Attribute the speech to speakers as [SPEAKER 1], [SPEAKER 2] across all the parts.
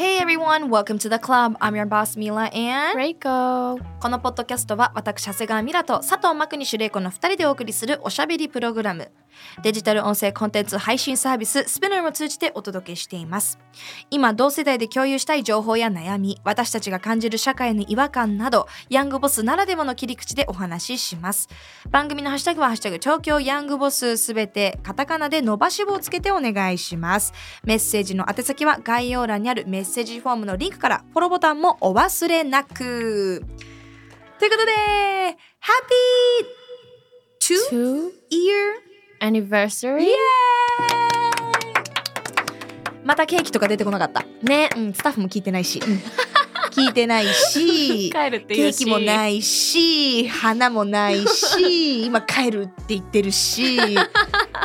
[SPEAKER 1] Hey everyone, welcome to the club. I'm your boss Mila and
[SPEAKER 2] レイコ
[SPEAKER 1] このポッドキャストは私長谷川ミラと佐藤真国主玲子の2人でお送りするおしゃべりプログラムデジタル音声コンテンツ配信サービススピナーを通じてお届けしています。今同世代で共有したい情報や悩み私たちが感じる社会の違和感などヤングボスならではの切り口でお話しします。番組のハッシュタグはハッシュタグ調教ヤングボスすべてカタカナで伸ばし棒をつけてお願いします。メッセージの宛先は概要欄にあるメッセージフォームのリンクからフォローボタンもお忘れなく。ということで Happy two
[SPEAKER 2] Two
[SPEAKER 1] year
[SPEAKER 2] anniversary
[SPEAKER 1] イエーイまたケーキとか出てこなかった。
[SPEAKER 2] ね。
[SPEAKER 1] うんスタッフも聞いてないし。聞いてないし。
[SPEAKER 2] 帰るって
[SPEAKER 1] ケーキもないいし花もないし 今帰るって言ってるし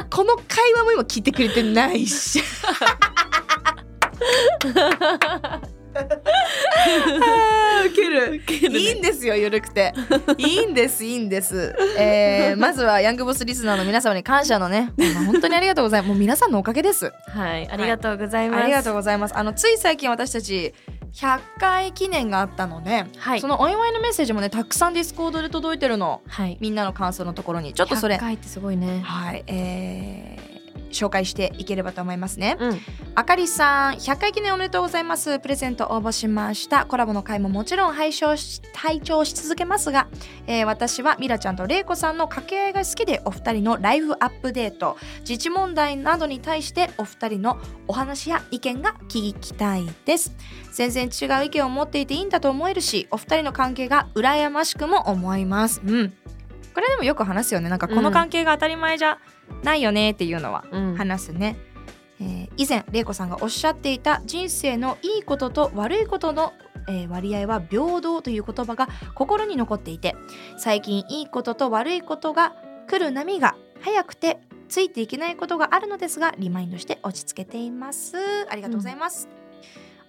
[SPEAKER 1] この会話も今聞いてくれてないしウケる。いいんですよゆるくて。いいんですいいんです、えー、まずはヤングボスリスナーの皆様に感謝のね。本当にありがとうございます。もう皆さんのおかげです。
[SPEAKER 2] はいありがとうございます、
[SPEAKER 1] ありがとうございます。あのつい最近私たち100回記念があったので、
[SPEAKER 2] はい。
[SPEAKER 1] そのお祝いのメッセージもねたくさんディスコードで届いてるの。
[SPEAKER 2] はい。
[SPEAKER 1] みんなの感想のところに。ちょっとそれ。
[SPEAKER 2] 100回ってすごいね。
[SPEAKER 1] はいえー紹介していければと思いますね。
[SPEAKER 2] うん。
[SPEAKER 1] あかりさん100回記念おめでとうございます。プレゼント応募しました。コラボの回ももちろん拝聴し拝聴し続けますが、えー私はミラちゃんとレイコさんの掛け合いが好きでお二人のライフアップデート自治問題などに対してお二人のお話や意見が聞きたいです。全然違う意見を持っていていいんだと思えるしお二人の関係が羨ましくも思います。うんこれでもよく話すよね。なんかこの関係が当たり前じゃないよねっていうのは
[SPEAKER 2] うん。
[SPEAKER 1] 話すね、えー以前玲子さんがおっしゃっていた人生のいいことと悪いことの、えー割合は平等という言葉が心に残っていて最近いいことと悪いことが来る波が早くてついていけないことがあるのですがリマインドして落ち着けています。ありがとうございます、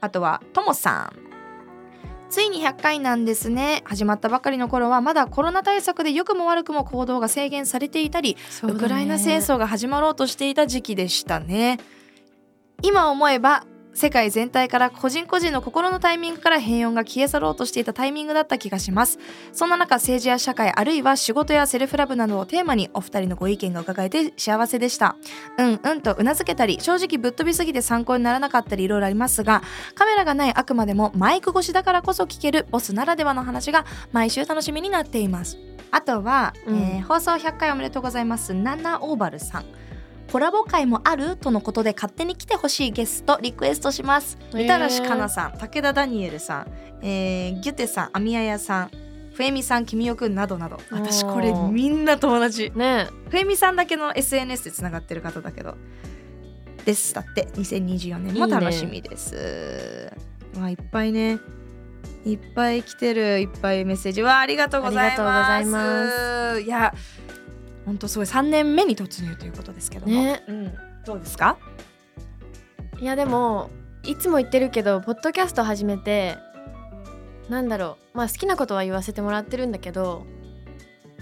[SPEAKER 1] あとはともさんついに100回なんですね。始まったばかりの頃はまだコロナ対策で良くも悪くも行動が制限されていたり
[SPEAKER 2] ね。
[SPEAKER 1] ウクライナ戦争が始まろうとしていた時期でしたね。今思えば世界全体から個人個人の心のタイミングから平穏が消え去ろうとしていたタイミングだった気がします。そんな中政治や社会あるいは仕事やセルフラブなどをテーマにお二人のご意見が伺えて幸せでした。うんうんとうなずけたり正直ぶっ飛びすぎて参考にならなかったりいろいろありますがカメラがないあくまでもマイク越しだからこそ聞けるボスならではの話が毎週楽しみになっています。あとは、
[SPEAKER 2] うん。
[SPEAKER 1] えー放送100回おめでとうございます。ナナオーバルさんコラボ会もあるとのことで勝手に来てほしいゲストリクエストします。みたらしかなさん武田ダニエルさん、えーギュテさんアミヤヤさんふえみさんきみよくんなどなど。私これみんな友達。
[SPEAKER 2] ね
[SPEAKER 1] ふえみさんだけの SNS でつながってる方だけど。です。だって2024年も楽しみです。わいっぱいね。いっぱい来てる。いっぱいメッセージ。わありがとうございます。
[SPEAKER 2] ありがとうございます。
[SPEAKER 1] いや本当すごい3年目に突入ということですけども、
[SPEAKER 2] ね。
[SPEAKER 1] うん、どうですか？
[SPEAKER 2] いやでもいつも言ってるけどポッドキャスト始めてなんだろう。まあ好きなことは言わせてもらってるんだけど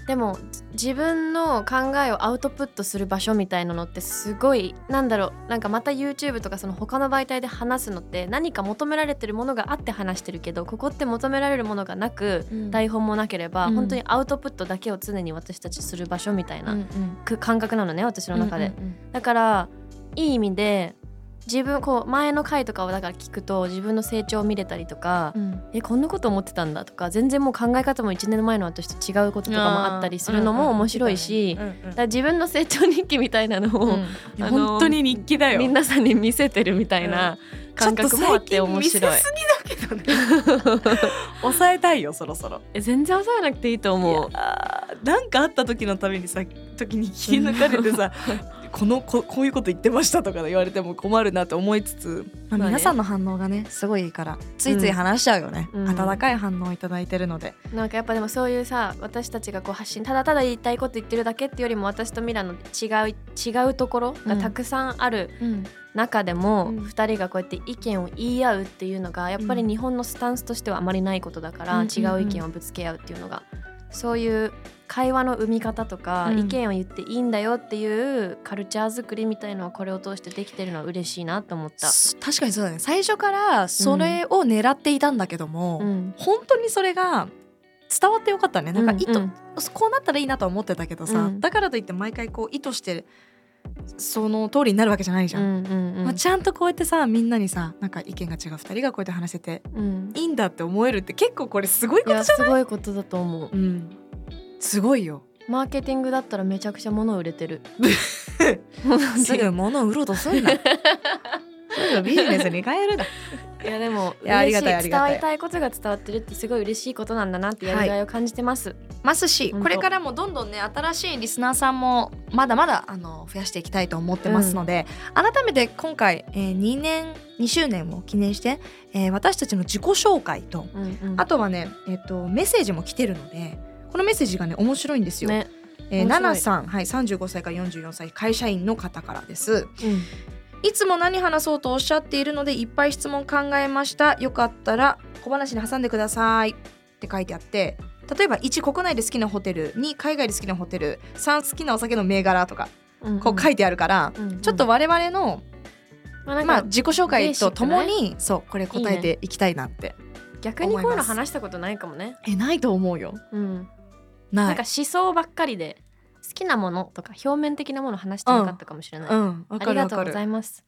[SPEAKER 2] でも自分の考えをアウトプットする場所みたいなのってすごいなんだろうなんかまた YouTube とかその他の媒体で話すのって何か求められてるものがあって話してるけどここって求められるものがなく台本もなければ、
[SPEAKER 1] うん。
[SPEAKER 2] 本当にアウトプットだけを常に私たちする場所みたいな、
[SPEAKER 1] うん
[SPEAKER 2] く感覚なのね私の中で、
[SPEAKER 1] うんうん。
[SPEAKER 2] だからいい意味で自分こう前の回とかをだから聞くと自分の成長を見れたりとか、
[SPEAKER 1] うん。
[SPEAKER 2] えこんなこと思ってたんだとか全然もう考え方も1年前の私と違うこととかもあったりするのも面白いし、自分の成長日記みたいなのを、
[SPEAKER 1] うん。本当に日記だよ。
[SPEAKER 2] 皆さんに見せてるみたいな感覚もあって面白い。
[SPEAKER 1] 抑えたいよそろそろ。
[SPEAKER 2] え全然抑えなくていいと思う。
[SPEAKER 1] なんかあった時のためにさ時に切り抜かれてさこのここういうこと言ってましたとか言われても困るなと思いつつ、まあ皆さんの反応がねすごいいいからついつい話しちゃうよね、
[SPEAKER 2] うん。
[SPEAKER 1] 温かい反応をいただいてるので、
[SPEAKER 2] なんかやっぱでもそういうさ私たちがこう発信ただただ言いたいこと言ってるだけっていうよりも私とミラの違う違うところがたくさんある中でも、
[SPEAKER 1] うん。
[SPEAKER 2] 2人がこうやって意見を言い合うっていうのがやっぱり日本のスタンスとしてはあまりないことだから、
[SPEAKER 1] うん。
[SPEAKER 2] 違う意見をぶつけ合うっていうのがそういう会話の生み方とか、
[SPEAKER 1] うん。
[SPEAKER 2] 意見を言っていいんだよっていうカルチャー作りみたいのはこれを通してできてるのは嬉しいなと思った。
[SPEAKER 1] す確かにそうだね。最初からそれを狙っていたんだけども、
[SPEAKER 2] うん
[SPEAKER 1] 本当にそれが伝わってよかったね。なんか意図、
[SPEAKER 2] うん。うん
[SPEAKER 1] こうなったらいいなとは思ってたけどさ、
[SPEAKER 2] うん。
[SPEAKER 1] だからといって毎回こう意図してその通りになるわけじゃないじゃん。
[SPEAKER 2] うんうんうん。
[SPEAKER 1] まあ、ちゃんとこうやってさみんなにさなんか意見が違う2人がこうやって話せて
[SPEAKER 2] うん。
[SPEAKER 1] いいんだって思えるって結構これすごいことじゃ
[SPEAKER 2] すごいことだと思う。
[SPEAKER 1] うんすごいよ。
[SPEAKER 2] マーケティングだったらめちゃくちゃ物売れてる。
[SPEAKER 1] すぐ物を売ろうとすんな。すぐビジネスに変えるな。
[SPEAKER 2] いやでも
[SPEAKER 1] いやあり
[SPEAKER 2] 嬉しい
[SPEAKER 1] がたいありがたい。
[SPEAKER 2] 伝わりたいことが伝わってるってすごい嬉しいことなんだなってやりがいを感じてます。
[SPEAKER 1] ますし
[SPEAKER 2] ほんと
[SPEAKER 1] これからもどんどんね新しいリスナーさんもまだまだあの増やしていきたいと思ってますので、改めて今回、えー2年2周年を記念して、えー私たちの自己紹介と
[SPEAKER 2] うんうん。
[SPEAKER 1] あとはね、えっとメッセージも来てるのでこのメッセージがね面白いんですよ。
[SPEAKER 2] ね、
[SPEAKER 1] えー、ナナさん、はい、35歳から44歳会社員の方からです。
[SPEAKER 2] うん。
[SPEAKER 1] いつも何話そうとおっしゃっているのでいっぱい質問考えました。よかったら小話に挟んでください。って書いてあって例えば1国内で好きなホテル2海外で好きなホテル3好きなお酒の銘柄とか
[SPEAKER 2] うん
[SPEAKER 1] こう書いてあるから、
[SPEAKER 2] うんうん。
[SPEAKER 1] ちょっと我々の、
[SPEAKER 2] まあ
[SPEAKER 1] まあ、自己紹介とともに、そうこれ答えていきたいなって
[SPEAKER 2] 逆にこういうの話したことないかもね。
[SPEAKER 1] えないと思うよ。
[SPEAKER 2] うん、
[SPEAKER 1] ない
[SPEAKER 2] なんか思想ばっかりで好きなものとか表面的なもの話してなかったかもしれない。
[SPEAKER 1] うんわ
[SPEAKER 2] ありがとうございます。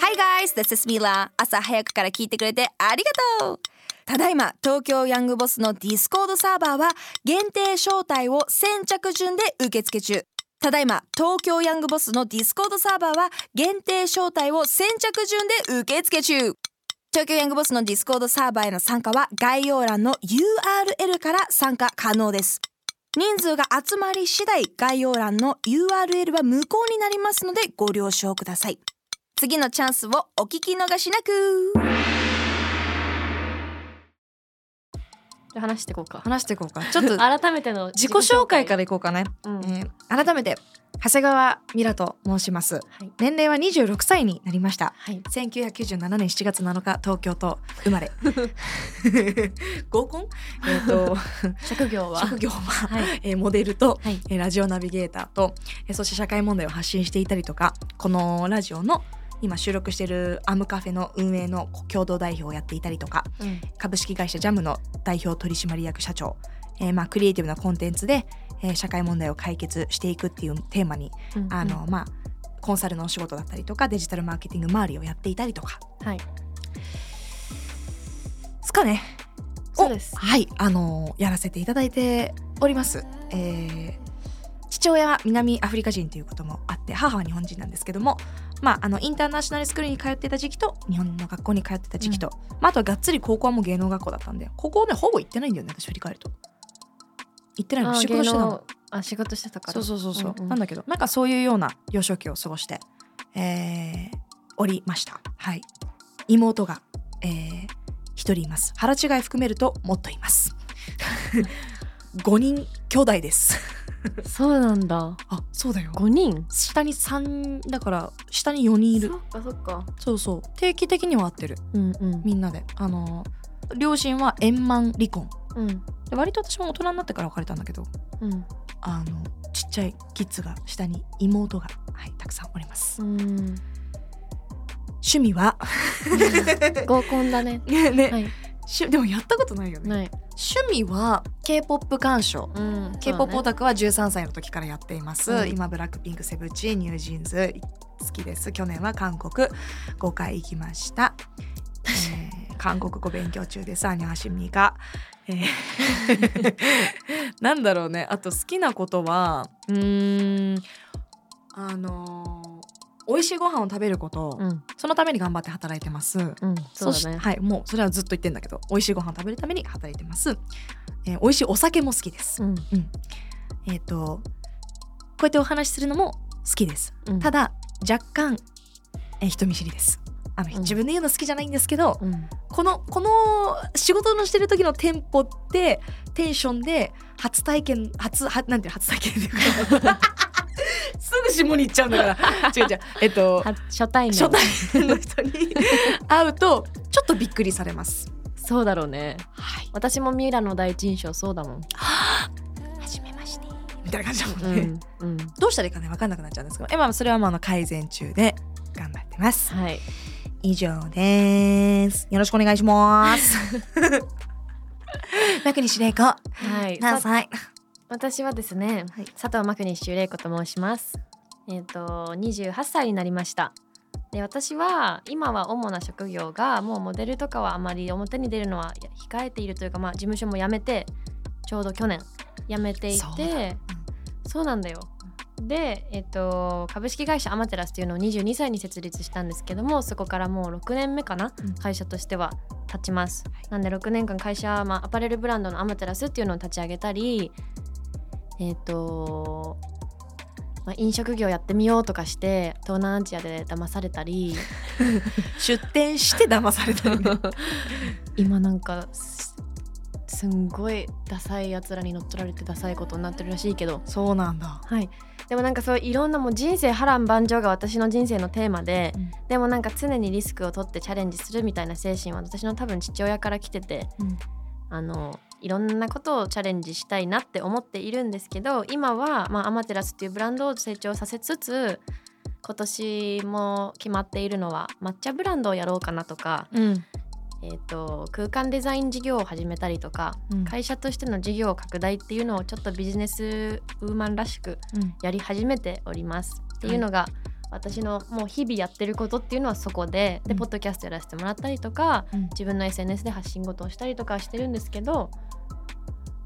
[SPEAKER 3] Hi guys, this is Mila. 朝早くから聞いてくれてありがとうただいま東京ヤングボスのディスコードサーバーは限定招待を先着順で受付中ただいま東京ヤングボスのディスコードサーバーは限定招待を先着順で受付中東京ヤングボスのディスコードサーバーへの参加は概要欄の URL から参加可能です。人数が集まり次第概要欄の URL は無効になりますのでご了承ください。次のチャンスをお聞き逃しなく。
[SPEAKER 2] じゃあ話していこうか。
[SPEAKER 1] 話していこうか。ちょっと
[SPEAKER 2] 改めての
[SPEAKER 1] 自己紹介からいこうかね、
[SPEAKER 2] うん。
[SPEAKER 1] えー改めて長谷川ミラと申します。
[SPEAKER 2] はい。
[SPEAKER 1] 年齢は26歳になりました。
[SPEAKER 2] はい。
[SPEAKER 1] 1997年7月7日東京都生まれ。合コン？えっ、と
[SPEAKER 2] 職業は？
[SPEAKER 1] 職業は、
[SPEAKER 2] はい。
[SPEAKER 1] えーモデルと、
[SPEAKER 2] はい。
[SPEAKER 1] えーラジオナビゲーターと、えーそして社会問題を発信していたりとかこのラジオの今収録しているアムカフェの運営の共同代表をやっていたりとか
[SPEAKER 2] うん。
[SPEAKER 1] 株式会社ジャムの代表取締役社長、えーまあ、クリエイティブなコンテンツで、えー社会問題を解決していくっていうテーマに、
[SPEAKER 2] うん
[SPEAKER 1] あのまあ、コンサルのお仕事だったりとかデジタルマーケティング周りをやっていたりとか。
[SPEAKER 2] はい。
[SPEAKER 1] ですかね。
[SPEAKER 2] そうです。
[SPEAKER 1] をはい。あのやらせていただいております、えー父親は南アフリカ人ということもあって母は日本人なんですけども、まあ、あのインターナショナルスクールに通っていた時期と日本の学校に通ってた時期と、まあ、あとはがっつり高校はもう芸能学校だったんで高校ねほぼ行ってないんだよね私振り返ると行ってないの？
[SPEAKER 2] あ
[SPEAKER 1] 仕事してたの？
[SPEAKER 2] あ仕事してたから。
[SPEAKER 1] そうそうそうそう、
[SPEAKER 2] んん。
[SPEAKER 1] なんだけどなんかそういうような幼少期を過ごして、えーおりました。はい。妹が、えー、一人います。腹違い含めるともっといます。5人兄弟です。
[SPEAKER 2] そうなんだ。
[SPEAKER 1] あそうだよ。
[SPEAKER 2] 五人？
[SPEAKER 1] 下に3だから下に4人いる。
[SPEAKER 2] そっかそっか。
[SPEAKER 1] そうそう。定期的には会ってる。
[SPEAKER 2] うんうん。
[SPEAKER 1] みんなで。あの両親は円満離婚
[SPEAKER 2] うん。
[SPEAKER 1] で割と私も大人になってから別れたんだけど
[SPEAKER 2] うん。
[SPEAKER 1] あのちっちゃいキッズが下に妹が、はい、たくさんおります。
[SPEAKER 2] うん。
[SPEAKER 1] 趣味は？
[SPEAKER 2] 合コンだ ね。
[SPEAKER 1] ね、
[SPEAKER 2] はい。
[SPEAKER 1] しでもやったことないよね。
[SPEAKER 2] ない。
[SPEAKER 1] 趣味は K-POP 鑑賞。
[SPEAKER 2] うん。
[SPEAKER 1] K-POP オ
[SPEAKER 2] だ
[SPEAKER 1] タクは13歳の時からやっています、
[SPEAKER 2] うん。
[SPEAKER 1] 今ブラックピンクセブチニュージーンズ好きです。去年は韓国5回行きました、えー韓国語勉強中ですアニョハシミが、えー。なんだろうね。あと好きなことはうーんあのー美味しいご飯を食べること、
[SPEAKER 2] うん。
[SPEAKER 1] そのために頑張って働いてます、
[SPEAKER 2] うん。そうだね。
[SPEAKER 1] しはいもうそれはずっと言ってんだけど美味しいご飯食べるために働いてます、えー美味しいお酒も好きです、
[SPEAKER 2] うん。
[SPEAKER 1] えっ、とうやってお話しするのも好きです、
[SPEAKER 2] うん。
[SPEAKER 1] ただ若干えー人見知りですあの、
[SPEAKER 2] うん。
[SPEAKER 1] 自分で言うの好きじゃないんですけど
[SPEAKER 2] うん。
[SPEAKER 1] このこの仕事のしてる時のテンポってテンションで初体験初はなんていうの初体験っていうか。すぐ下に行っちゃうんだから。違う違う。えっと
[SPEAKER 2] は初対面。
[SPEAKER 1] 初対面の人に会うとちょっとびっくりされます。
[SPEAKER 2] そうだろうね。
[SPEAKER 1] はい。
[SPEAKER 2] 私もミラの第一印象そうだもん、
[SPEAKER 1] 初めまして。みたいな感じだも
[SPEAKER 2] うん
[SPEAKER 1] ね、
[SPEAKER 2] んうん、
[SPEAKER 1] どうしたらいいかね分かんなくなっちゃうんですけど。えまあそれはまああの改善中で頑張ってます。
[SPEAKER 2] はい
[SPEAKER 1] 以上です。よろしくお願いします。楽にしれいこ
[SPEAKER 2] はい。
[SPEAKER 1] 何歳？
[SPEAKER 2] 私はですね、
[SPEAKER 1] はい。
[SPEAKER 2] 佐藤真国修玲子と申します。えっ、と28歳になりました。で私は今は主な職業がもうモデルとかはあまり表に出るのは控えているというかまあ事務所も辞めてちょうど去年辞めてい
[SPEAKER 1] そう
[SPEAKER 2] そうなんだよで、えっと株式会社アマテラスっていうのを22歳に設立したんですけどもそこからもう6年目かな、
[SPEAKER 1] うん。
[SPEAKER 2] 会社としては経ちます、なんで6年間会社、まあ、アパレルブランドのアマテラスっていうのを立ち上げたりえっ、と、まあ、飲食業やってみようとかして東南アジアで騙されたり
[SPEAKER 1] 出店して騙されたりね。
[SPEAKER 2] 今なんかすすんごいダサいやつらに乗っ取られてダサいことになってるらしいけど。
[SPEAKER 1] そうなんだ。
[SPEAKER 2] はいでもなんかそういろんなもう人生波乱万丈が私の人生のテーマで、
[SPEAKER 1] うん。
[SPEAKER 2] でもなんか常にリスクを取ってチャレンジするみたいな精神は私の多分父親から来てて、
[SPEAKER 1] うん。
[SPEAKER 2] あのいろんなことをチャレンジしたいなって思っているんですけど今は、まあ、アマテラスっていうブランドを成長させつつ今年も決まっているのは抹茶ブランドをやろうかなとか、
[SPEAKER 1] うん
[SPEAKER 2] えー、と空間デザイン事業を始めたりとか、
[SPEAKER 1] うん。
[SPEAKER 2] 会社としての事業拡大っていうのをちょっとビジネスウーマンらしく
[SPEAKER 1] うん。
[SPEAKER 2] やり始めております。っていうのが、私のもう日々やってることっていうのはそこでで、
[SPEAKER 1] うん。
[SPEAKER 2] ポッドキャストやらせてもらったりとか、
[SPEAKER 1] うん。
[SPEAKER 2] 自分の SNS で発信事をしたりとかしてるんですけど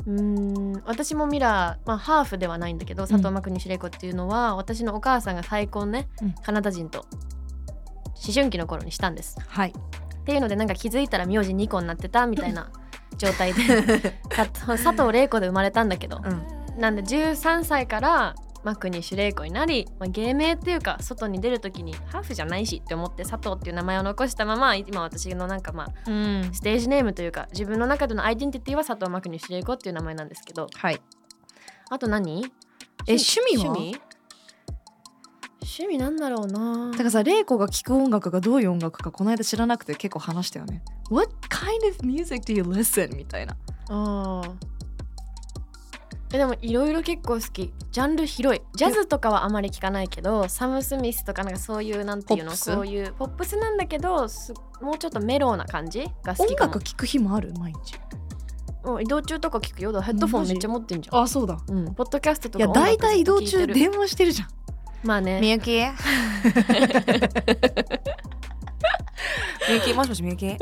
[SPEAKER 2] うーん私もミラー、まあ、ハーフではないんだけど佐藤真国シレ子っていうのは、私のお母さんが再婚ね、
[SPEAKER 1] うん。
[SPEAKER 2] カナダ人と思春期の頃にしたんです。
[SPEAKER 1] はい
[SPEAKER 2] っていうのでなんか気づいたら名字2個になってたみたいな 状態で。さ佐藤玲子で生まれたんだけど、
[SPEAKER 1] うん。
[SPEAKER 2] なんで13歳からマクにシュレイコになり、まあ、芸名っていうか外に出る時にハーフじゃないしって思って佐藤っていう名前を残したまま今私のなんかまあ
[SPEAKER 1] うん。
[SPEAKER 2] ステージネームというか自分の中でのアイデンティティは佐藤マクにシュレイコっていう名前なんですけど。
[SPEAKER 1] はい。
[SPEAKER 2] あと何？
[SPEAKER 1] え趣味は？
[SPEAKER 2] 趣味？趣味なんだろうな。
[SPEAKER 1] だからさ玲子が聴く音楽がどういう音楽かこの間知らなくて結構話したよね。What kind of music do you listen? みたいな。
[SPEAKER 2] あー。えでもいろいろ結構好き。ジャンル広い。ジャズとかはあまり聞かないけどサム・スミスとかなんかそういうなんていうのそういうポップスなんだけどすもうちょっとメローな感じが好
[SPEAKER 1] 音
[SPEAKER 2] きかも。
[SPEAKER 1] 楽聴く日もある？毎日？
[SPEAKER 2] 移動中とか聞くよ。ヘッドフォンめっちゃ持ってんじゃん。
[SPEAKER 1] あそうだ。
[SPEAKER 2] うん、ポッドキャストと
[SPEAKER 1] いや
[SPEAKER 2] か音楽
[SPEAKER 1] 大体移動中電話してるじゃん
[SPEAKER 2] まあね。
[SPEAKER 1] みゆきみゆきもしもしみゆき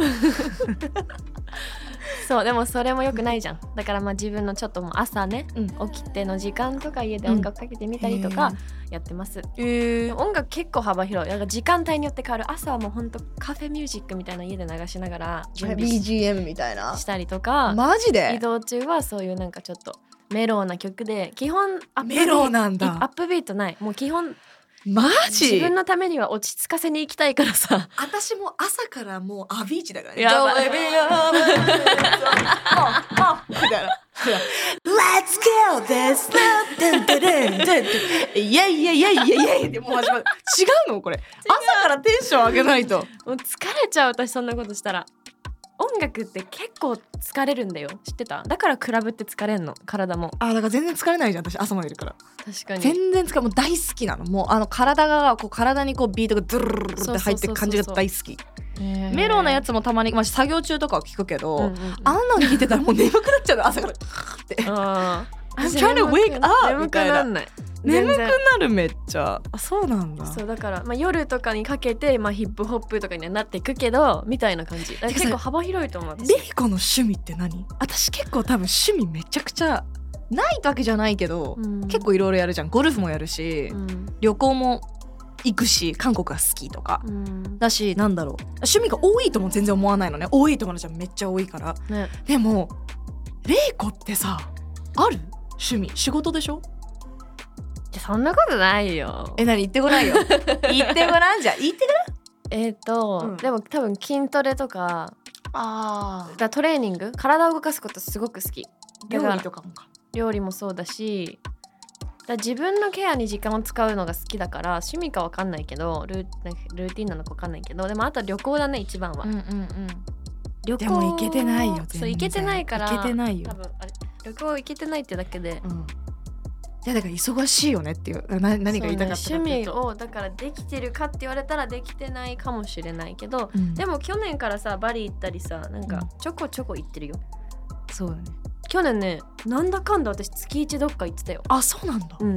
[SPEAKER 2] そうでもそれもよくないじゃん。だからまあ自分のちょっともう朝ね、
[SPEAKER 1] うん。
[SPEAKER 2] 起きての時間とか家で音楽かけてみたりとかやってます、
[SPEAKER 1] え
[SPEAKER 2] でも音楽結構幅広い。だから時間帯によって変わる。朝はもうほんとカフェミュージックみたいなの家で流しながら準備し
[SPEAKER 1] BGM みたいな。
[SPEAKER 2] したりとか、移
[SPEAKER 1] マジで？
[SPEAKER 2] 動中はそういうなんかちょっとメローな曲で基本アップビー
[SPEAKER 1] メローなんだ
[SPEAKER 2] アップビートないもう基本
[SPEAKER 1] マジ？
[SPEAKER 2] 自分のためには落ち着かせに行きたいからさ
[SPEAKER 1] 私も朝からもうアビーチだからね。みたいな。Let's go this ドゥンドゥルンドゥンドゥンいやいやいやいやいやいやってもう始まる。違うのこれ。朝からテンション上げないと。
[SPEAKER 2] もう疲れちゃう私そんなことしたら音楽って結構疲れるんだよ。知ってた？だからクラブって疲れんの？体も。
[SPEAKER 1] あだから全然疲れないじゃん私。朝までいるから。
[SPEAKER 2] 確かに。
[SPEAKER 1] 全然疲れもう大好きなの。もうあの体がこう体にこうビートがドゥルルルルって入ってく感じが大好き。メローなや
[SPEAKER 2] つ
[SPEAKER 1] つもたまにまあ作業中とかは聞くけど、
[SPEAKER 2] うんうんうん。
[SPEAKER 1] あんなの聞いてたらもう眠くなっちゃうの朝から。って。
[SPEAKER 2] あー
[SPEAKER 1] I'm trying to wake up
[SPEAKER 2] 眠くなんない
[SPEAKER 1] 眠くなるめっちゃ。あそうなんだ。
[SPEAKER 2] そうだから、まあ、夜とかにかけて、まあ、ヒップホップとかにはなっていくけどみたいな感じ。結構幅広いと思う私。
[SPEAKER 1] レイコの趣味って何？私結構多分趣味めちゃくちゃないわけじゃないけど、
[SPEAKER 2] うん。
[SPEAKER 1] 結構いろいろやるじゃん。ゴルフもやるし、
[SPEAKER 2] うん。
[SPEAKER 1] 旅行も行くし韓国が好きとか、
[SPEAKER 2] うん。
[SPEAKER 1] だしなんだろう。趣味が多いとも全然思わないのね。多い友達はめっちゃ多いから。
[SPEAKER 2] ね。
[SPEAKER 1] でもレイコってさある？趣味。仕事でしょ？
[SPEAKER 2] そんなことないよ。
[SPEAKER 1] え何言ってごらんよ。言ってごらんじゃ言ってごらん。
[SPEAKER 2] えっ、と、
[SPEAKER 1] うん。
[SPEAKER 2] でも多分筋トレとか
[SPEAKER 1] あ
[SPEAKER 2] だトレーニング？体を動かすことすごく好き。だから
[SPEAKER 1] とかもか。
[SPEAKER 2] 料理もそうだしだ自分のケアに時間を使うのが好きだから趣味かわかんないけどルーなんかルーティンなのかわかんないけどでもあとは旅行だね一番は、
[SPEAKER 4] うんうんうん。
[SPEAKER 2] 旅行
[SPEAKER 1] でも行けてないよ全然。
[SPEAKER 2] そう行けてないから
[SPEAKER 1] 行けてないよ。
[SPEAKER 2] 多分あれ旅行行けてないってだけで
[SPEAKER 1] うん。いやだから忙しいよねっていうな何が言いたかったか
[SPEAKER 2] ね
[SPEAKER 1] っていうと、
[SPEAKER 2] 趣味をだからできてるかって言われたらできてないかもしれないけど、
[SPEAKER 1] うん。
[SPEAKER 2] でも去年からさバリ行ったりさなんか
[SPEAKER 1] うん。
[SPEAKER 2] ちょこちょこ行ってるよ
[SPEAKER 1] そうだね。
[SPEAKER 2] 去年ねなんだかんだ私月一どっか行ってたよ。
[SPEAKER 1] あそうなんだ、
[SPEAKER 2] うん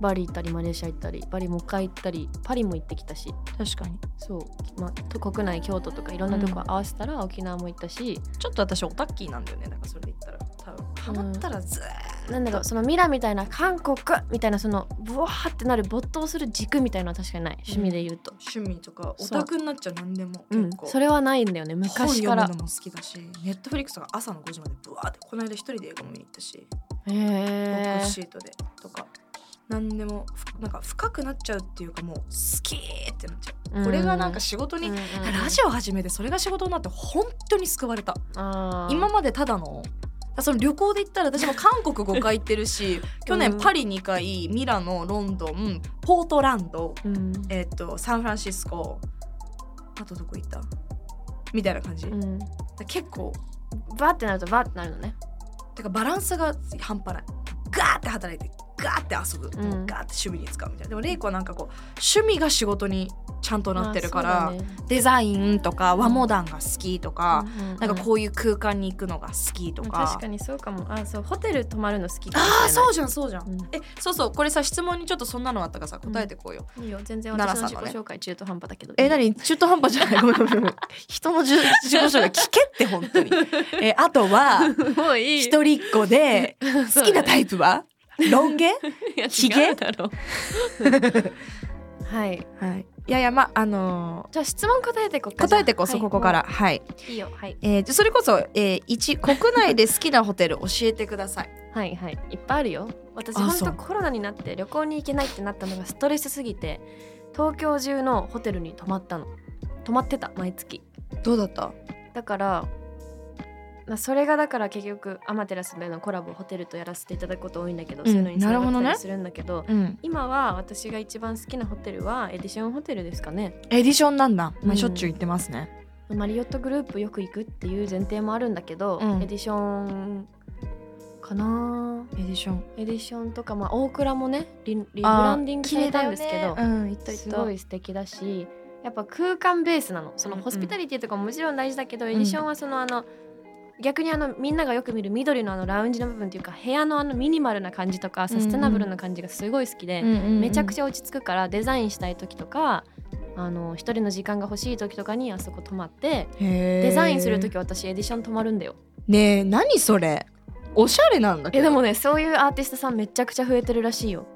[SPEAKER 2] バリ行ったりマレーシア行ったりバリもう一回行ったりパリも行ってきたし。
[SPEAKER 1] 確かに。
[SPEAKER 2] そう、まあ、と国内京都とかいろんなとこ合わせたら沖縄も行ったし、
[SPEAKER 1] ちょっと私オタッキーなんだよね。だからそれで言ったら。多分ハマったらずーっと。
[SPEAKER 2] なんだろうそのミラみたいな韓国みたいなそのブワーってなる没頭する軸みたいなのは確かにない。趣味で言うと、
[SPEAKER 1] 趣味とかオタクになっちゃう何でも。
[SPEAKER 2] う。ん
[SPEAKER 1] 結構、
[SPEAKER 2] それはないんだよね昔から。
[SPEAKER 1] 本読むのも好きだしネットフリックスとか朝の5時までブワーってこの間一人で映画も見に行ったし、
[SPEAKER 2] へ
[SPEAKER 1] ボッ
[SPEAKER 2] え
[SPEAKER 1] クスシートでとか何でもふなんか深くなっちゃうっていうかもう好きってなっちゃう、これがなんか仕事に、ラジオ始めてそれが仕事になって本当に救われた。
[SPEAKER 2] オ
[SPEAKER 1] 今までただのその旅行で行ったら私も韓国5回行ってるし 去年パリ2回ミラノロンドンポートランド
[SPEAKER 2] うん。
[SPEAKER 1] えっとサンフランシスコあとどこ行った？みたいな感じ、
[SPEAKER 2] うん。
[SPEAKER 1] 結構
[SPEAKER 2] バーってなるとバーってなるのね。
[SPEAKER 1] てかバランスが半端ない。ガーって働いてガーって遊ぶ、
[SPEAKER 2] うん。
[SPEAKER 1] ガーって趣味に使うみたいな。でもレイコはなんかこう趣味が仕事にちゃんとなってるから、
[SPEAKER 2] ね。
[SPEAKER 1] デザインとか和モダンが好きとか、
[SPEAKER 2] うんうんうん。
[SPEAKER 1] なんかこういう空間に行くのが好きとか、
[SPEAKER 2] 確かにそうかも。あそうホテル泊まるの好きかも
[SPEAKER 1] ああそうじゃんそうじゃん、
[SPEAKER 2] うん。
[SPEAKER 1] えそうそうこれさ質問にちょっとそんなのあったからさ答えてこうよ、
[SPEAKER 2] いいよ全然私の
[SPEAKER 1] 奈良さんのね。
[SPEAKER 2] 自己紹介中途半端だけど。
[SPEAKER 1] え何？中途半端じゃない。ごめんごめん人の自自己紹介聞けって本当に。えあとは
[SPEAKER 2] もういい。
[SPEAKER 1] 一人っ子で 好きなタイプは？ロン毛？ひげ
[SPEAKER 2] だろ。はい。
[SPEAKER 1] はい。いやいやまああの
[SPEAKER 2] じゃあ質問答えてこ
[SPEAKER 1] 答えてこそ、
[SPEAKER 2] はい
[SPEAKER 1] ここから。はい、
[SPEAKER 2] い。いよ。はい。
[SPEAKER 1] えー、じゃあそれこそ、えー、一国内で好きなホテル教えてください。
[SPEAKER 2] はいはい。いっぱいあるよ。私
[SPEAKER 1] あそう。
[SPEAKER 2] ほんとコロナになって旅行に行けないってなったのがストレスすぎて東京中のホテルに泊まったの。泊まってた毎月。
[SPEAKER 1] どうだった？
[SPEAKER 2] だからまあそれがだから結局アマテラスでのコラボホテルとやらせていただくこと多いんだけど、
[SPEAKER 1] うん
[SPEAKER 2] そういうのに
[SPEAKER 1] なるほどね。
[SPEAKER 2] 繋がったりするんだけど
[SPEAKER 1] うん。
[SPEAKER 2] 今は私が一番好きなホテルはエディションホテルですかね。
[SPEAKER 1] エディションなんだ、まあ、
[SPEAKER 2] うん
[SPEAKER 1] しょっちゅう行ってますね、
[SPEAKER 2] マリオットグループよく行くっていう前提もあるんだけど、
[SPEAKER 1] うん。
[SPEAKER 2] エディションかな。
[SPEAKER 1] エディション。
[SPEAKER 2] エディションとか、まあ、オークラもねリリブランディングされたんですけど、
[SPEAKER 1] うん行った行った。
[SPEAKER 2] すごい素敵だしやっぱ空間ベースなの。その
[SPEAKER 1] うんうん。
[SPEAKER 2] ホスピタリティとかももちろん大事だけど、エディションはそのあの逆にあのみんながよく見る緑のあのラウンジの部分っていうか部屋のあのミニマルな感じとかサステナブルな感じがすごい好きで、めちゃくち
[SPEAKER 1] ゃ
[SPEAKER 2] 落ち着くからデザインしたい時とかあの一人の時間が欲しい時とかにあそこ泊まって
[SPEAKER 1] デ
[SPEAKER 2] デザインする時私エディション泊まるんだよ。
[SPEAKER 1] ねえ何それ？おしゃれなんだけど。
[SPEAKER 2] えでもねそういうアーティストさんめちゃくちゃ増えてるらしいよ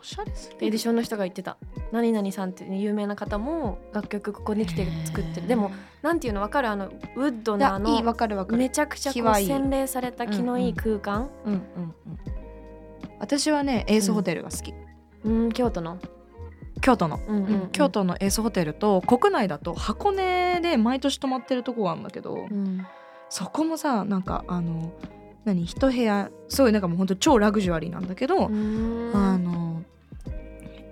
[SPEAKER 1] おしゃれす
[SPEAKER 2] エディションの人が言ってた。何々さんっていう有名な方も楽曲ここに来て作ってる。でもなんていうの分かる？あのウッド
[SPEAKER 1] い
[SPEAKER 2] のあの
[SPEAKER 1] やいいわかるわかる。
[SPEAKER 2] めちゃくちゃ洗練された気のいい空間。
[SPEAKER 1] うんうんうん私はねエースホテルが好き、
[SPEAKER 2] うん。京都の？
[SPEAKER 1] 京都の、
[SPEAKER 2] うんうんうん。
[SPEAKER 1] 京都のエースホテルと国内だと箱根で毎年泊まってるとこがあるんだけど、
[SPEAKER 2] うん。
[SPEAKER 1] そこもさなんかあの何？一部屋。すごいなんかもうほんと超ラグジュアリーなんだけど、
[SPEAKER 2] うん。
[SPEAKER 1] あの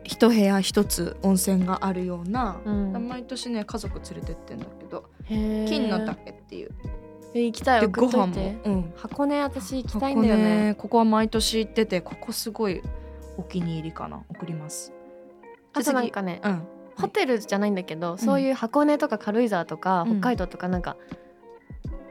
[SPEAKER 1] 一部屋一つ温泉があるような、
[SPEAKER 2] うん。
[SPEAKER 1] 毎年ね家族連れてってんだけど金の竹っていう。
[SPEAKER 2] え行きたい。
[SPEAKER 1] で
[SPEAKER 2] 送
[SPEAKER 1] ご飯も。うん、
[SPEAKER 2] 箱根私行きたいんだよね。
[SPEAKER 1] ここは毎年行っててここすごいお気に入りかな。送ります。
[SPEAKER 2] あとなんかね
[SPEAKER 1] うん。
[SPEAKER 2] ホテルじゃないんだけど、そういう箱根とか軽井沢とか、
[SPEAKER 1] うん。
[SPEAKER 2] 北海道とかなんかうん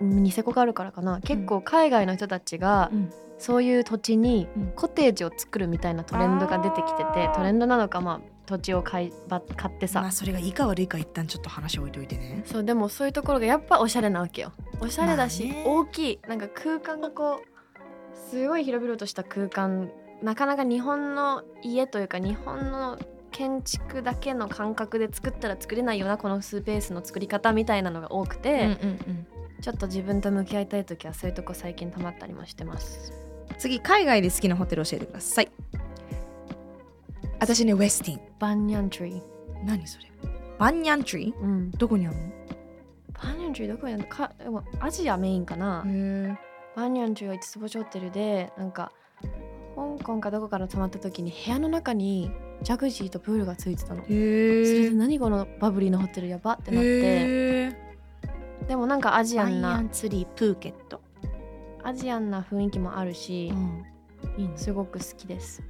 [SPEAKER 2] ニセコがあるからかな。結構海外の人たちが、
[SPEAKER 1] うん。
[SPEAKER 2] そういう土地に
[SPEAKER 1] うん。
[SPEAKER 2] コテージを作るみたいなトレンドが出てきててトレンドなのかまあ土地を買いば買ってさ、
[SPEAKER 1] まあそれがいいか悪いか一旦ちょっと話置いといてね。
[SPEAKER 2] そうでもそういうところがやっぱおしゃれなわけよ。おしゃれだし、大きいなんか空間がこうすごい広々とした空間。なかなか日本の家というか日本の建築だけの感覚で作ったら作れないようなこのスペースの作り方みたいなのが多くて、
[SPEAKER 1] うんうん
[SPEAKER 2] ちょっと自分と向き合いたい時はそういうとこ最近溜まったりもしてます。
[SPEAKER 1] 次海外で好きなホテル教えてください。私ねウェスティン
[SPEAKER 2] バンニャントリー。
[SPEAKER 1] 何それ？バンニャントリー？
[SPEAKER 2] うん。
[SPEAKER 1] どこにあるの？
[SPEAKER 2] バンニャントリーどこにあるの？かアジアメインかな、
[SPEAKER 1] へ
[SPEAKER 2] バンニャントリーは五つ星ホテルでなんか香港かどこから泊まった時に部屋の中にジャグジーとプールがついてたの、それ
[SPEAKER 1] え
[SPEAKER 2] で何このバブリーのホテルやばってなって。
[SPEAKER 1] へ
[SPEAKER 2] でもなんかアジア
[SPEAKER 1] バン
[SPEAKER 2] ンな
[SPEAKER 1] ヤンツリープーケット、
[SPEAKER 2] アジアンな雰囲気もあるし、
[SPEAKER 1] いいね。
[SPEAKER 2] すごく好きです。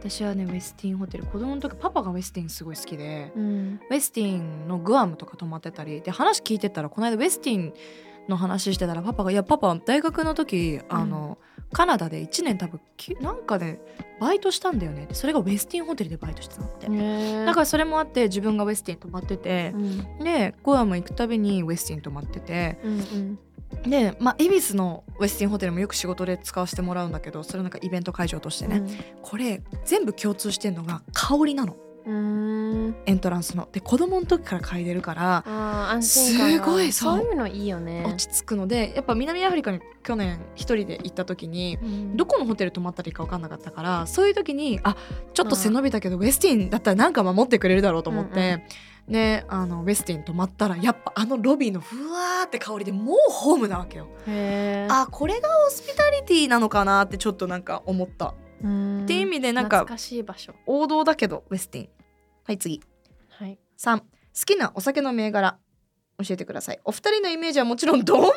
[SPEAKER 1] 私はねウェスティンホテル。子供の時パパがウェスティンすごい好きで
[SPEAKER 2] うん。
[SPEAKER 1] ウェスティンのグアムとか泊まってたり。で話聞いてたらこの間ウェスティンの話してたらパパが「いやパパ大学の時あの、カナダで1年多分きなんかでバイトしたんだよね」それがウェスティンホテルでバイトしてたのって、
[SPEAKER 2] へ
[SPEAKER 1] だからそれもあって自分がウェスティン泊まってて。
[SPEAKER 2] う、ん。
[SPEAKER 1] でグアム行くたびにウェスティン泊まってて。
[SPEAKER 2] うんうん。
[SPEAKER 1] でまあ恵比寿のウェスティンホテルもよく仕事で使わせてもらうんだけどそれなんかイベント会場としてね、これ全部共通してんのが香りなの。
[SPEAKER 2] うんうん
[SPEAKER 1] エントランスの。で子供の時から嗅いでるからすごいそう。
[SPEAKER 2] そういうのいいよね。
[SPEAKER 1] 落ち着くのでやっぱ南アフリカに去年一人で行った時に
[SPEAKER 2] うん。
[SPEAKER 1] どこのホテル泊まったらいいか分かんなかったからそういう時にあちょっと背伸びたけどウェスティンだったらなんか守ってくれるだろうと思って、であのウェスティン泊まったらやっぱあのロビーのふわーって香りでもうホームなわけよ。あこれがホスピタリティなのかなってちょっとなんか思った。
[SPEAKER 2] うん
[SPEAKER 1] っていう意味でなんか
[SPEAKER 2] 懐かしい場所。
[SPEAKER 1] 王道だけどウェスティン。はい次。
[SPEAKER 2] はい。
[SPEAKER 1] 3好きなお酒の銘柄。教えてください。お二人のイメージはもちろんドン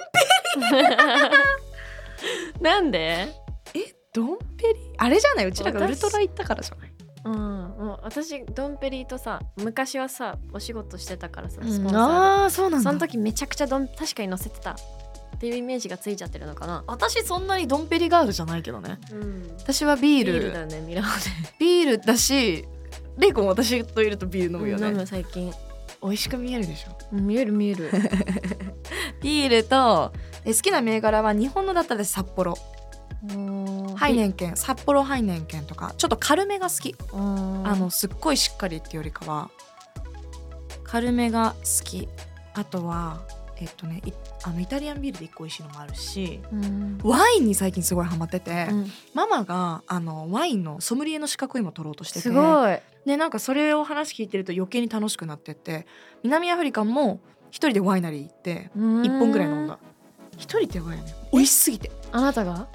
[SPEAKER 2] なんで？
[SPEAKER 1] えドンペリ？あれじゃない？うちらがウルトラ行ったからじゃない？
[SPEAKER 2] うん。もう私ドンペリとさ昔はさお仕事してたからさ
[SPEAKER 1] うん。
[SPEAKER 2] スポンサーで、
[SPEAKER 1] ああそうなんだ。
[SPEAKER 2] その時めちゃくちゃドン確かに乗せてたっていうイメージがついちゃってるのかな。
[SPEAKER 1] 私そんなにドンペリガールじゃないけどね。
[SPEAKER 2] うん。
[SPEAKER 1] 私はビール。
[SPEAKER 2] ビールだよねミラー
[SPEAKER 1] ビールだしレイコも私といるとビール飲む
[SPEAKER 2] で
[SPEAKER 1] よね、
[SPEAKER 2] 飲む最近。
[SPEAKER 1] 美味しく見えるでしょ？
[SPEAKER 2] うん見える見える。
[SPEAKER 1] ビールとえ好きな銘柄は日本のだったら札幌。ハイネンケン。札幌ハイネンケンとか。ちょっと軽めが好き。あ
[SPEAKER 2] あ
[SPEAKER 1] のすっごいしっかりっていうよりかは。軽めが好き。あとはえっとねいあのイタリアンビールで一個美味しいのもあるし
[SPEAKER 2] うん。
[SPEAKER 1] ワインに最近すごいハマってて、
[SPEAKER 2] うん。
[SPEAKER 1] ママがあのワインのソムリエの資格を今取ろうとしてて
[SPEAKER 2] すごい。
[SPEAKER 1] でなんかそれを話聞いてると余計に楽しくなってって南アフリカも一人でワイナリー行って
[SPEAKER 2] 一
[SPEAKER 1] 一本ぐらい飲んだ。一人ってやばいよね。美味しすぎて。
[SPEAKER 2] あなたが？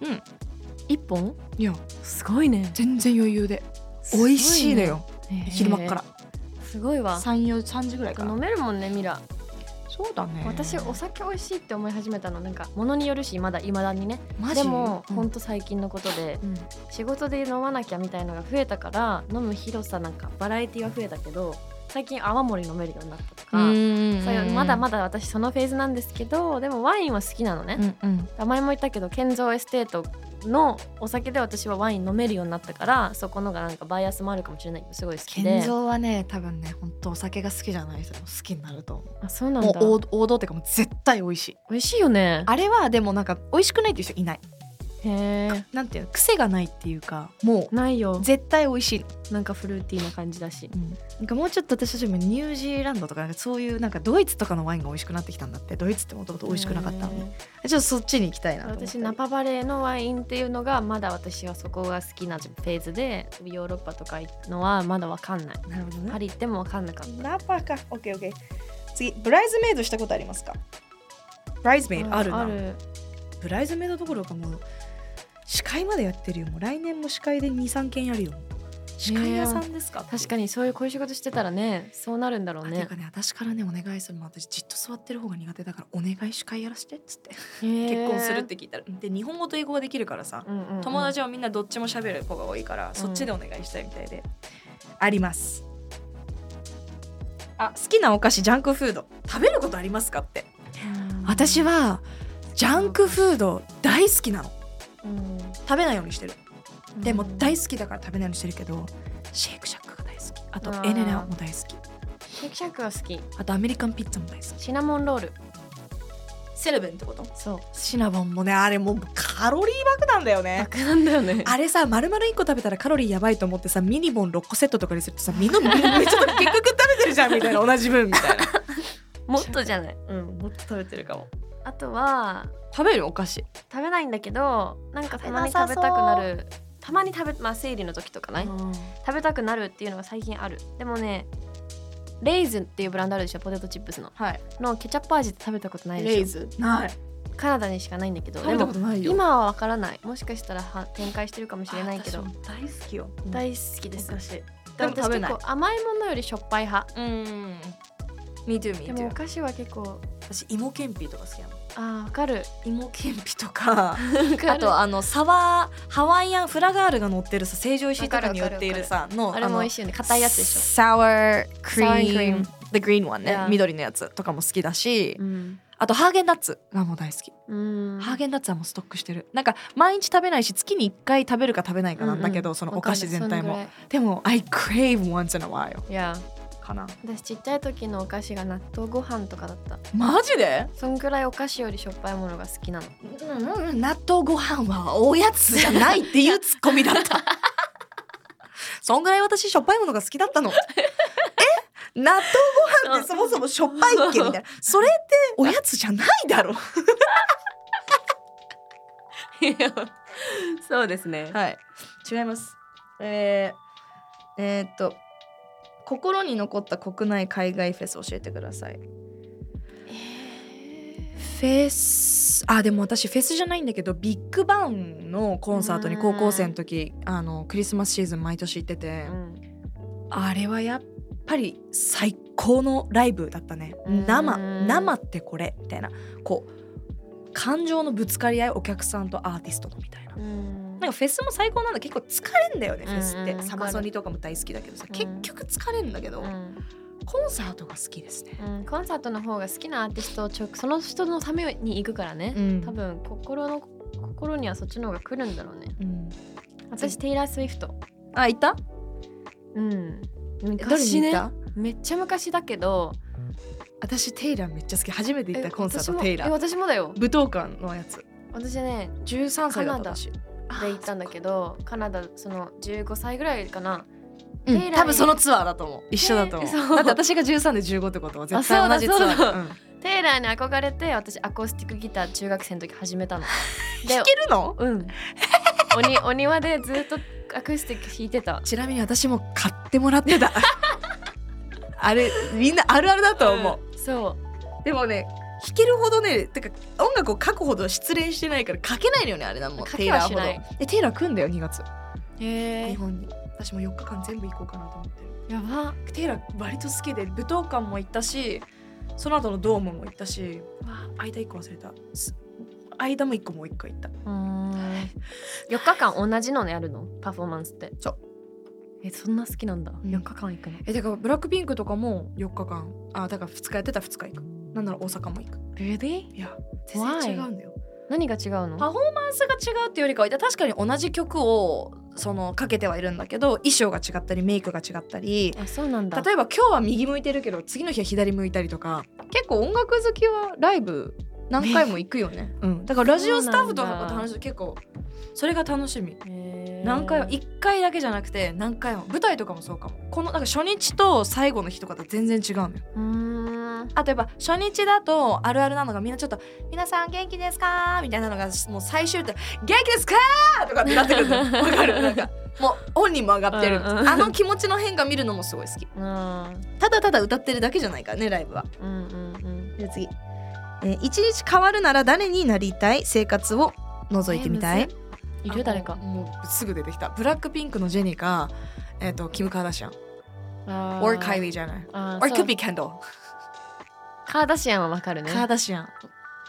[SPEAKER 1] うん。
[SPEAKER 2] 一本？
[SPEAKER 1] いや。
[SPEAKER 2] すごいね。
[SPEAKER 1] 全然余裕で。美味しいのよ、昼間っから。
[SPEAKER 2] すごいわ。
[SPEAKER 1] 34三時ぐらいか
[SPEAKER 2] 飲
[SPEAKER 1] な
[SPEAKER 2] めるもんねミラ
[SPEAKER 1] そうだね。
[SPEAKER 2] 私お酒美味しいって思い始めたのなんかものによるしまだいまだにね。でも、
[SPEAKER 1] うん。
[SPEAKER 2] ほんと最近のことで
[SPEAKER 1] うん。
[SPEAKER 2] 仕事で飲まなきゃみたいのが増えたから飲む広さなんかバラエティは増えたけど最近泡盛飲めるようになったとか、そういうまだま
[SPEAKER 1] だ
[SPEAKER 2] 私そのフェーズなんですけどでもワインは好きなのね、
[SPEAKER 1] うんうん。
[SPEAKER 2] 前も言ったけどケンゾーエステイトのお酒で私はワイン飲めるようになったからそこのがなんかバイアスもあるかもしれないけどすごい好きで。
[SPEAKER 1] ケンゾーはね多分ね本当お酒が好きじゃない。人も好きになると。思
[SPEAKER 2] あそうなだ。
[SPEAKER 1] うんもうもう王道っていうかもう絶対美味しい。
[SPEAKER 2] 美味しいよね。
[SPEAKER 1] あれはでもなんか美味しくないっていう人いない
[SPEAKER 2] へえ
[SPEAKER 1] なんていうの癖がないっていうかも
[SPEAKER 2] ないよ。
[SPEAKER 1] う絶対美味しい、
[SPEAKER 2] なんかフルーティーな感じだし。
[SPEAKER 1] なんかもうちょっと私たちもニュージーランドとかそういうなんかドイツとかのワインが美味しくなってきたんだって。ドイツってもともと美味しくなかったの。で
[SPEAKER 2] へ
[SPEAKER 1] ちょっとそっちに行きたいな
[SPEAKER 2] 私ナパバレーのワインっていうのがまだ私はそこが好きなフェーズでヨーロッパとか行くのはまだわかんない。
[SPEAKER 1] なるほど
[SPEAKER 2] パリ行ってもわかんなかった。
[SPEAKER 1] ナパか。オッケーオッケー。次ブライズメイドしたことありますか？ブライズメイドあるな。
[SPEAKER 2] ある。
[SPEAKER 1] ブライズメイドどころかもう司会までやってるよ。もう来年も司会で23件やるよ。司会屋さんですか？
[SPEAKER 2] 確かにそういうこういう仕事してたらねそうなるんだろうね。
[SPEAKER 1] あてかね私からねお願いするの私じっと座ってる方が苦手だからお願い司会やらしてっつって。結
[SPEAKER 2] 結
[SPEAKER 1] 婚するって聞いたらで日本語と英語ができるからさ友達はみんなどっちも喋る子が多いから、そっちでお願いしたいみたいで。あります。あ好きなお菓子ジャンクフード。食べることありますかって。私はジャンクフード大好きなの食べないようにしてる。でも大好きだから食べないようにしてるけどシェイクシャックが大好き。あとエネナも大好き。
[SPEAKER 2] シェイクシャックは好き。
[SPEAKER 1] あとアメリカンピッツァも大好き。
[SPEAKER 2] シナモンロール。
[SPEAKER 1] セレブンってこと？
[SPEAKER 2] そう。
[SPEAKER 1] シナボンもねあれもうカロリー爆弾だよね。
[SPEAKER 2] 楽なんだよね。
[SPEAKER 1] あれさ丸々1個食べたらカロリーやばいと思ってさミニボン6個セットとかにするとさみんなめっちゃ結局食べてるじゃんみたいな同じ分みたいな。
[SPEAKER 2] もっとじゃない。
[SPEAKER 1] うんもっと食べてるかも
[SPEAKER 2] あとは
[SPEAKER 1] 食べるお菓子。
[SPEAKER 2] 食べないんだけどなんかたまに
[SPEAKER 1] 食べ
[SPEAKER 2] たくなる。たまに食べまあ生理の時とかね食べたくなるっていうのが最近ある。でもねレイズンっていうブランドあるでしょ？ポテトチップスの。
[SPEAKER 1] はい。
[SPEAKER 2] のケチャップ味って食べたことないでしょ？
[SPEAKER 1] レイズ？ない。
[SPEAKER 2] カナダにしかないんだけど
[SPEAKER 1] 食べたことないよ。
[SPEAKER 2] 今はわからない。もしかしたらは展開してるかもしれないけど。
[SPEAKER 1] 大好きよ。
[SPEAKER 2] 大好きです。
[SPEAKER 1] 昔
[SPEAKER 2] で
[SPEAKER 1] でも食べない。
[SPEAKER 2] 甘いものよりしょっぱい派。
[SPEAKER 1] うん。Me too, me
[SPEAKER 2] でもお
[SPEAKER 1] too
[SPEAKER 2] 菓子は結構
[SPEAKER 1] 私芋けんぴとか好きなの。
[SPEAKER 2] あーわかる。
[SPEAKER 1] 芋けんぴとか。あとあのサワーハワイアンフラガールが乗ってるさ成城石井とかに売っているさの
[SPEAKER 2] あれも美味しいよね。硬いやつでしょ。
[SPEAKER 1] サワークリーム The green one ね。
[SPEAKER 2] Yeah
[SPEAKER 1] 緑のやつとかも好きだし
[SPEAKER 2] うん。
[SPEAKER 1] あとハーゲンダッツがもう大好き。
[SPEAKER 2] うん。
[SPEAKER 1] ハーゲンダッツはもうストックしてる。なんか毎日食べないし月に1回食べるか食べないかなんだけど、
[SPEAKER 2] うんうん。
[SPEAKER 1] そのお菓子全体も。でも I crave once in a while
[SPEAKER 2] いや
[SPEAKER 1] かな。
[SPEAKER 2] 私ちっちゃい時のお菓子が納豆ご飯とかだった。
[SPEAKER 1] マジで？
[SPEAKER 2] そんぐらいお菓子よりしょっぱいものが好きなの。
[SPEAKER 1] うんうん納豆ご飯はおやつじゃないっていうツッコミだったそんぐらい私しょっぱいものが好きだったのえ納豆ご飯ってそもそもしょっぱいっけみたいなそれっておやつじゃないだろ
[SPEAKER 2] そうですね
[SPEAKER 1] はい違いますえー、えーっと心に残った国内海外フェス教えてください。フェスあでも私フェスじゃないんだけどビッグバンのコンサートに高校生の時あのクリスマスシーズン毎年行ってて、
[SPEAKER 2] うん。
[SPEAKER 1] あれはやっぱり最高のライブだったね。
[SPEAKER 2] うん。
[SPEAKER 1] 生生ってこれみたいな。こう感情のぶつかり合いお客さんとアーティストとみたいな。
[SPEAKER 2] うん
[SPEAKER 1] なんかフェスも最高なんだ。結構疲れんだよねフェスって、
[SPEAKER 2] うんうん
[SPEAKER 1] サマソニとかも大好きだけどさ、
[SPEAKER 2] うん。
[SPEAKER 1] 結局疲れんだけど、
[SPEAKER 2] うん。
[SPEAKER 1] コンサートが好きですね、
[SPEAKER 2] うんコンサートの方が好きなアーティストをちょその人のために行くからね、
[SPEAKER 1] うん。
[SPEAKER 2] 多分心の心にはそっちの方が来るんだろうね。
[SPEAKER 1] うん。
[SPEAKER 2] 私テイラー・スウィフト
[SPEAKER 1] あいた
[SPEAKER 2] うん昔ね。めっちゃ昔だけど。
[SPEAKER 1] 私テイラーめっちゃ好き。初めて行った
[SPEAKER 2] え
[SPEAKER 1] コンサートテイラー
[SPEAKER 2] 私もだよ。
[SPEAKER 1] 武道館のやつ。
[SPEAKER 2] 私ね
[SPEAKER 1] 13歳だった私
[SPEAKER 2] で行ったんだけどカナダその15歳ぐらいかな。
[SPEAKER 1] うん多分そのツアーだと思う。一緒だと思う、だって私が13で15ってことは絶対同じツアー。
[SPEAKER 2] だ。
[SPEAKER 1] うん。
[SPEAKER 2] テイラーに憧れて私アコースティックギター中学生の時始めたの。で
[SPEAKER 1] 弾けるの？
[SPEAKER 2] うん。おにお庭でずっとアコースティック弾いてた。
[SPEAKER 1] ちなみに私も買ってもらってた。あれみんなあるあるだと思う、
[SPEAKER 2] うんそ
[SPEAKER 1] でもね弾けるほどねてか音楽を書くほど失恋してないから書けないのよねあれなんテイラーほど。でテイラー来んだよ2月。
[SPEAKER 2] うへ
[SPEAKER 1] 日本に。私も4日間全部行こうかなと思ってる。
[SPEAKER 2] やば。
[SPEAKER 1] テイラー割と好きで武道館も行ったしその後のドームも行ったしわ間1個忘れた。す間も1個もう1個行った。
[SPEAKER 2] うーん。4日間同じのやるの？パフォーマンスって。
[SPEAKER 1] そう。
[SPEAKER 2] えそんな好きなんだ、
[SPEAKER 1] うん。
[SPEAKER 2] 4日間行くの？
[SPEAKER 1] えてかブラックピンクとかも4日間。あだから2日やってたら2日行くなんなら大阪も行く。
[SPEAKER 2] Really?
[SPEAKER 1] いや全然違うんだよ。
[SPEAKER 2] 何が違うの？
[SPEAKER 1] パフォーマンスが違うっていうよりかは確かに同じ曲をそのかけてはいるんだけど衣装が違ったりメイクが違ったり。
[SPEAKER 2] あそうなんだ。
[SPEAKER 1] 例えば今日は右向いてるけど次の日は左向いたりとか。結構音楽好きはライブ何回も行くよね、うん、だ。からラジオスタッフとかと話すと結構それが楽しみ。何回も1回だけじゃなくて何回も。舞台とかもそうかも。このなんか初日と最後の日とかと全然違うのよ。
[SPEAKER 2] うーん
[SPEAKER 1] あとやっぱ初日だとあるあるなのがみんなちょっと「皆さん元気ですか?」みたいなのがもう最終って「元気ですか?」とかってなってくるの。わかる？なんかもう本人も上がってる、
[SPEAKER 2] うん。うん。
[SPEAKER 1] あの気持ちの変化見るのもすごい好き。
[SPEAKER 2] うん。
[SPEAKER 1] ただただ歌ってるだけじゃないからねライブは。
[SPEAKER 2] うんうんうん。
[SPEAKER 1] で次、えー一日変わるなら誰になりたい生活を覗いてみたい、
[SPEAKER 2] い。る誰か。
[SPEAKER 1] あもうすぐ出てきた。ブラックピンクのジェニーかえっ、とキム・カーダシアン。or カイリー。じゃない
[SPEAKER 2] あー
[SPEAKER 1] or could be Kendall
[SPEAKER 2] カーダシアンはわかるね。
[SPEAKER 1] カーダシアン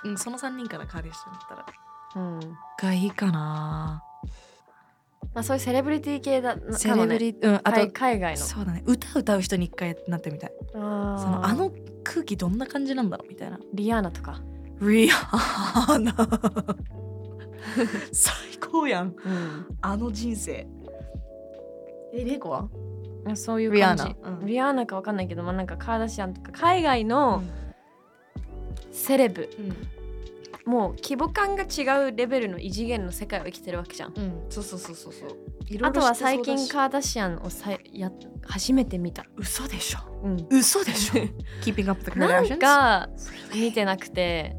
[SPEAKER 1] うんその3人からカーダシアンだったら。
[SPEAKER 2] うん。
[SPEAKER 1] がいいかな。
[SPEAKER 2] まあそういうセレブリティ系だな
[SPEAKER 1] セレブリうんあと
[SPEAKER 2] 海海外の。
[SPEAKER 1] そうだね。歌歌う人に一回なってみたい。
[SPEAKER 2] あー。
[SPEAKER 1] そのあの空気どんな感じなんだろうみたいな。
[SPEAKER 2] リアーナとか。
[SPEAKER 1] リアナ。最高やん。
[SPEAKER 2] うん。
[SPEAKER 1] あの人生。えレイコは
[SPEAKER 2] あそういう
[SPEAKER 1] リア
[SPEAKER 2] 感じ
[SPEAKER 1] ーナ。うん。
[SPEAKER 2] リアーナかわかんないけどまあなんかカーダシアンとか。海外のセレブ。
[SPEAKER 1] うん。
[SPEAKER 2] もう規模感が違うレベルの異次元の世界を生きてるわけじゃん。
[SPEAKER 1] うん。そうそうそうそう
[SPEAKER 2] あとは最近カーダシアンをさや初めて見た、
[SPEAKER 1] 嘘でしょ？
[SPEAKER 2] うん、
[SPEAKER 1] 嘘でしょ？Keeping up the
[SPEAKER 2] なん
[SPEAKER 1] Kardashians
[SPEAKER 2] か見てなくて。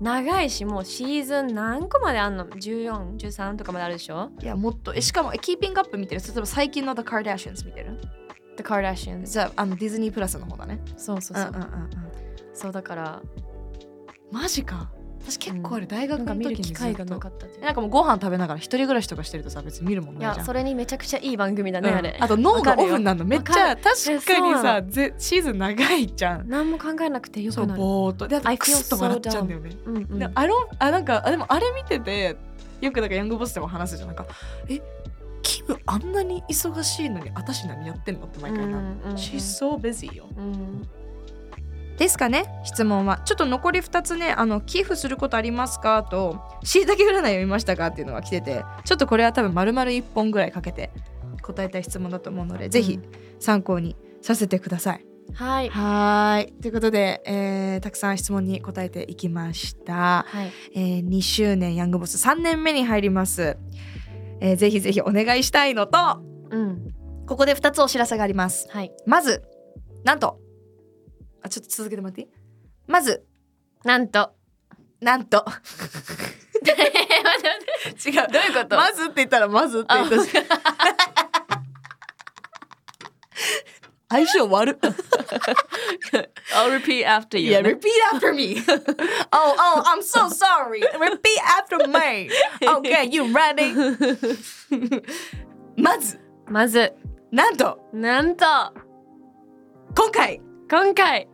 [SPEAKER 2] 長いしもうシーズン何個まであんの？1413とかまであるでしょ？
[SPEAKER 1] いやもっと。えしかもえキーピングアップ見てる？例えば最近の The Kardashians 見てる
[SPEAKER 2] ？The Kardashians
[SPEAKER 1] じゃああのディズニープラスの方だね。
[SPEAKER 2] そうそうそう、
[SPEAKER 1] んうんうん。
[SPEAKER 2] そうだから
[SPEAKER 1] マジか。私結構あれ大学の時に
[SPEAKER 2] 機会がなかった
[SPEAKER 1] なんかもうご飯食べながら一人暮らしとかしてるとさ別に見るもん
[SPEAKER 2] い
[SPEAKER 1] ないじゃん。
[SPEAKER 2] やそれにめちゃくちゃいい番組だね、
[SPEAKER 1] うん。
[SPEAKER 2] あれ。
[SPEAKER 1] あと脳がオフになるのめっちゃ確かにさぜシーズン長いじゃん。
[SPEAKER 2] 何も考えなくてよくなる。
[SPEAKER 1] ぼーっと。であとクスッと笑っちゃうんだよね、
[SPEAKER 2] うんうん。
[SPEAKER 1] であのあなんかあでもあれ見ててよくなんかヤングボスでも話すじゃんなんかえキムあんなに忙しいのに私何やってんのって毎回な、
[SPEAKER 2] うんうんうん。
[SPEAKER 1] She's so busy よ。
[SPEAKER 2] うん
[SPEAKER 1] ですかね？質問は。ちょっと残り2つねあの寄付することありますか？としいたけ占い読みましたか？っていうのが来ててちょっとこれは多分丸々1本ぐらいかけて答えたい質問だと思うので、ぜひ参考にさせてください。
[SPEAKER 2] はい。
[SPEAKER 1] はーい。ということで、えーたくさん質問に答えていきました、
[SPEAKER 2] はい。
[SPEAKER 1] えー2周年ヤングボス3年目に入ります、えーぜひぜひお願いしたいのと
[SPEAKER 2] うん。
[SPEAKER 1] ここで2つお知らせがあります。
[SPEAKER 2] はい。
[SPEAKER 1] まずなんとあちょっと続けてもらっていいまず
[SPEAKER 2] なんと
[SPEAKER 1] なんと違うどういうことまずって言ったらまずって言ったし相性悪っ
[SPEAKER 2] I'll repeat after you
[SPEAKER 1] Yeah, repeat after me. oh, oh, I'm so sorry. Repeat after me. Okay, you ready? まず、
[SPEAKER 2] まず
[SPEAKER 1] なんと、
[SPEAKER 2] なんと
[SPEAKER 1] 今回、
[SPEAKER 2] 今回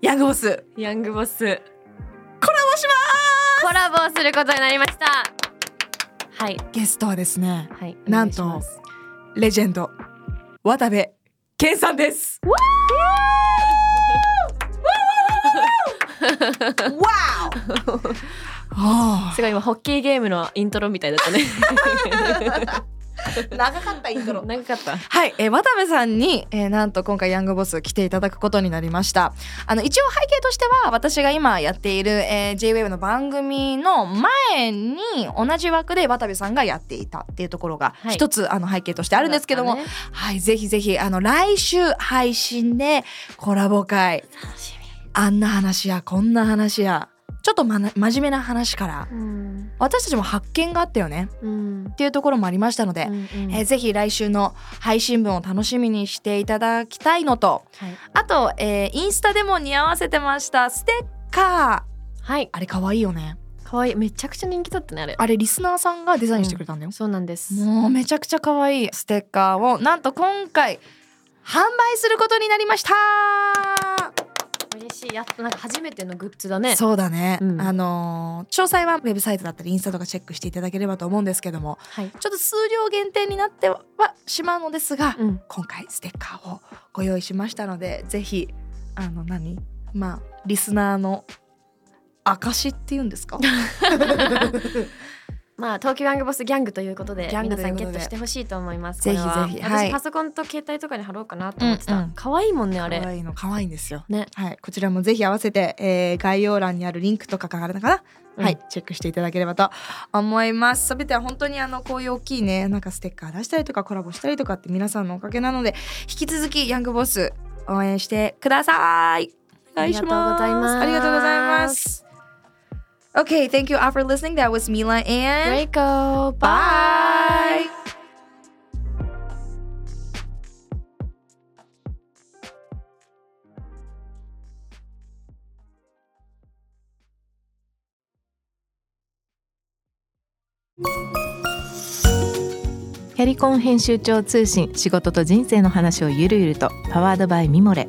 [SPEAKER 1] ヤングボス、
[SPEAKER 2] ヤングボス。
[SPEAKER 1] コラボしま
[SPEAKER 2] コラボをすることになりました。はい。
[SPEAKER 1] すゲストはですね、
[SPEAKER 2] はい
[SPEAKER 1] なんとレジェンド、渡部健さんです。わお
[SPEAKER 2] すごい今ホッケーゲームのイントロみたいだったね
[SPEAKER 1] 長かったイントロ。
[SPEAKER 2] 長かった。
[SPEAKER 1] はい、えー渡部さんに、えーなんと今回ヤングボス来ていただくことになりました。あの一応背景としては私が今やっている、えー JWAVE の番組の前に同じ枠で渡部さんがやっていたっていうところが
[SPEAKER 2] はい。
[SPEAKER 1] 一つ、あの背景としてあるんですけども、
[SPEAKER 2] そうだっ
[SPEAKER 1] はい。ぜひぜひあの来週配信でコラボ会。あんな話やこんな話やちょっと、まな、真面目な話から
[SPEAKER 2] みうん。
[SPEAKER 1] 私たちも発見があったよね。
[SPEAKER 2] うん。
[SPEAKER 1] っていうところもありましたので、
[SPEAKER 2] うんうん。
[SPEAKER 1] えーぜひ来週の配信分を楽しみにしていただきたいのと
[SPEAKER 2] はい。
[SPEAKER 1] あと、えーインスタでも似合わせてましたステッカー。
[SPEAKER 2] はい。
[SPEAKER 1] あれ可愛いよね。
[SPEAKER 2] 可愛い。めちゃくちゃ人気だったねあれ。
[SPEAKER 1] あれリスナーさんがデザインしてくれたんだよ、
[SPEAKER 2] そうなんです。
[SPEAKER 1] もうめちゃくちゃ可愛いステッカーをなんと今回販売することになりました
[SPEAKER 2] 嬉しい。やなんか初めてのグッズだね。
[SPEAKER 1] そうだね、
[SPEAKER 2] うん。
[SPEAKER 1] あのー詳細はウェブサイトだったりインスタとかチェックしていただければと思うんですけども
[SPEAKER 2] はい。
[SPEAKER 1] ちょっと数量限定になってはしまうのですが、
[SPEAKER 2] うん。
[SPEAKER 1] 今回ステッカーをご用意しましたのでぜひあの何？まあリスナーの証っていうんですか？
[SPEAKER 2] まあ東京ヤングボスギャングということで皆さんゲットしてほしいと思います。
[SPEAKER 1] ぜひぜひ。は。い。
[SPEAKER 2] 私パソコンと携帯とかに貼ろうかなと思ってた、
[SPEAKER 1] うんう
[SPEAKER 2] 愛いもんねあ
[SPEAKER 1] 可
[SPEAKER 2] れ
[SPEAKER 1] 愛いの可愛いんですよ。
[SPEAKER 2] ね。
[SPEAKER 1] はい。こちらもぜひ合わせて、えー概要欄にあるリンクとかがあるのかな、
[SPEAKER 2] うん。
[SPEAKER 1] はい。チェックしていただければと思います。すべては本当にあのこういう大きいねなんかステッカー出したりとかコラボしたりとかって皆さんのおかげなので引き続きヤングボス応援してください。お願いします。
[SPEAKER 2] ありがとうございます
[SPEAKER 1] Okay, thank you all for listening. That was Mila and
[SPEAKER 2] Draco
[SPEAKER 1] bye.
[SPEAKER 5] 「キャリコン編集長通信仕事と人生の話をゆるゆるとパワードバイミモレ」